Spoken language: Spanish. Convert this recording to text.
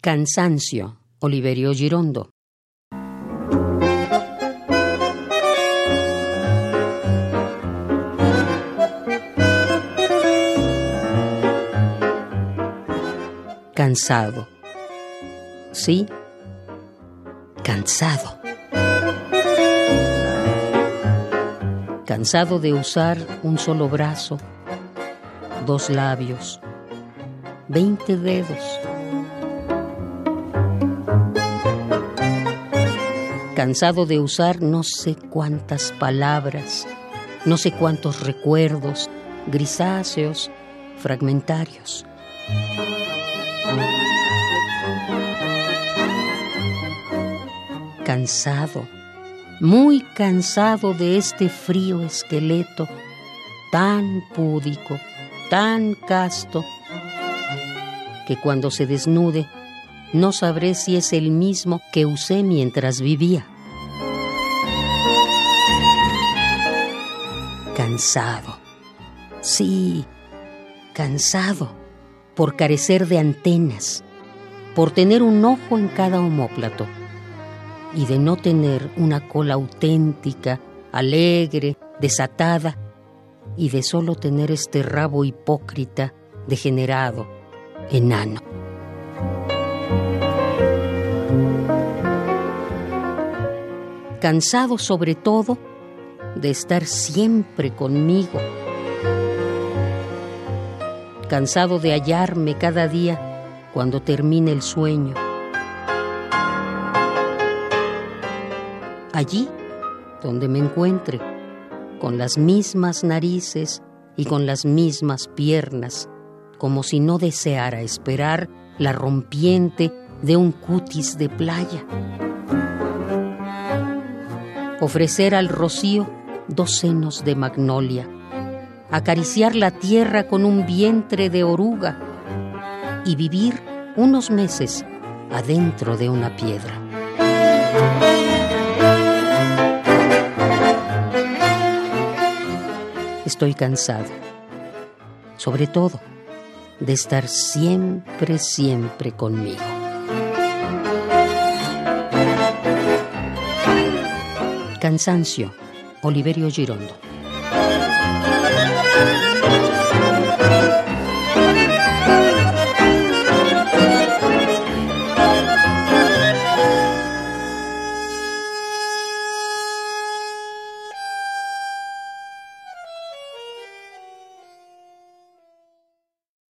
Cansancio, Oliverio Girondo. Cansado. Sí, cansado. Cansado de usar un solo brazo, dos labios, veinte dedos cansado de usar no sé cuántas palabras, no sé cuántos recuerdos, grisáceos, fragmentarios. Cansado, muy cansado de este frío esqueleto, tan púdico, tan casto, que cuando se desnude no sabré si es el mismo que usé mientras vivía. Cansado. Sí, cansado por carecer de antenas, por tener un ojo en cada homóplato y de no tener una cola auténtica, alegre, desatada y de solo tener este rabo hipócrita, degenerado, enano. Cansado sobre todo de estar siempre conmigo, cansado de hallarme cada día cuando termine el sueño. Allí donde me encuentre, con las mismas narices y con las mismas piernas, como si no deseara esperar la rompiente de un cutis de playa ofrecer al rocío dos senos de magnolia, acariciar la tierra con un vientre de oruga y vivir unos meses adentro de una piedra. Estoy cansado, sobre todo, de estar siempre, siempre conmigo. Cansancio, Oliverio Girondo.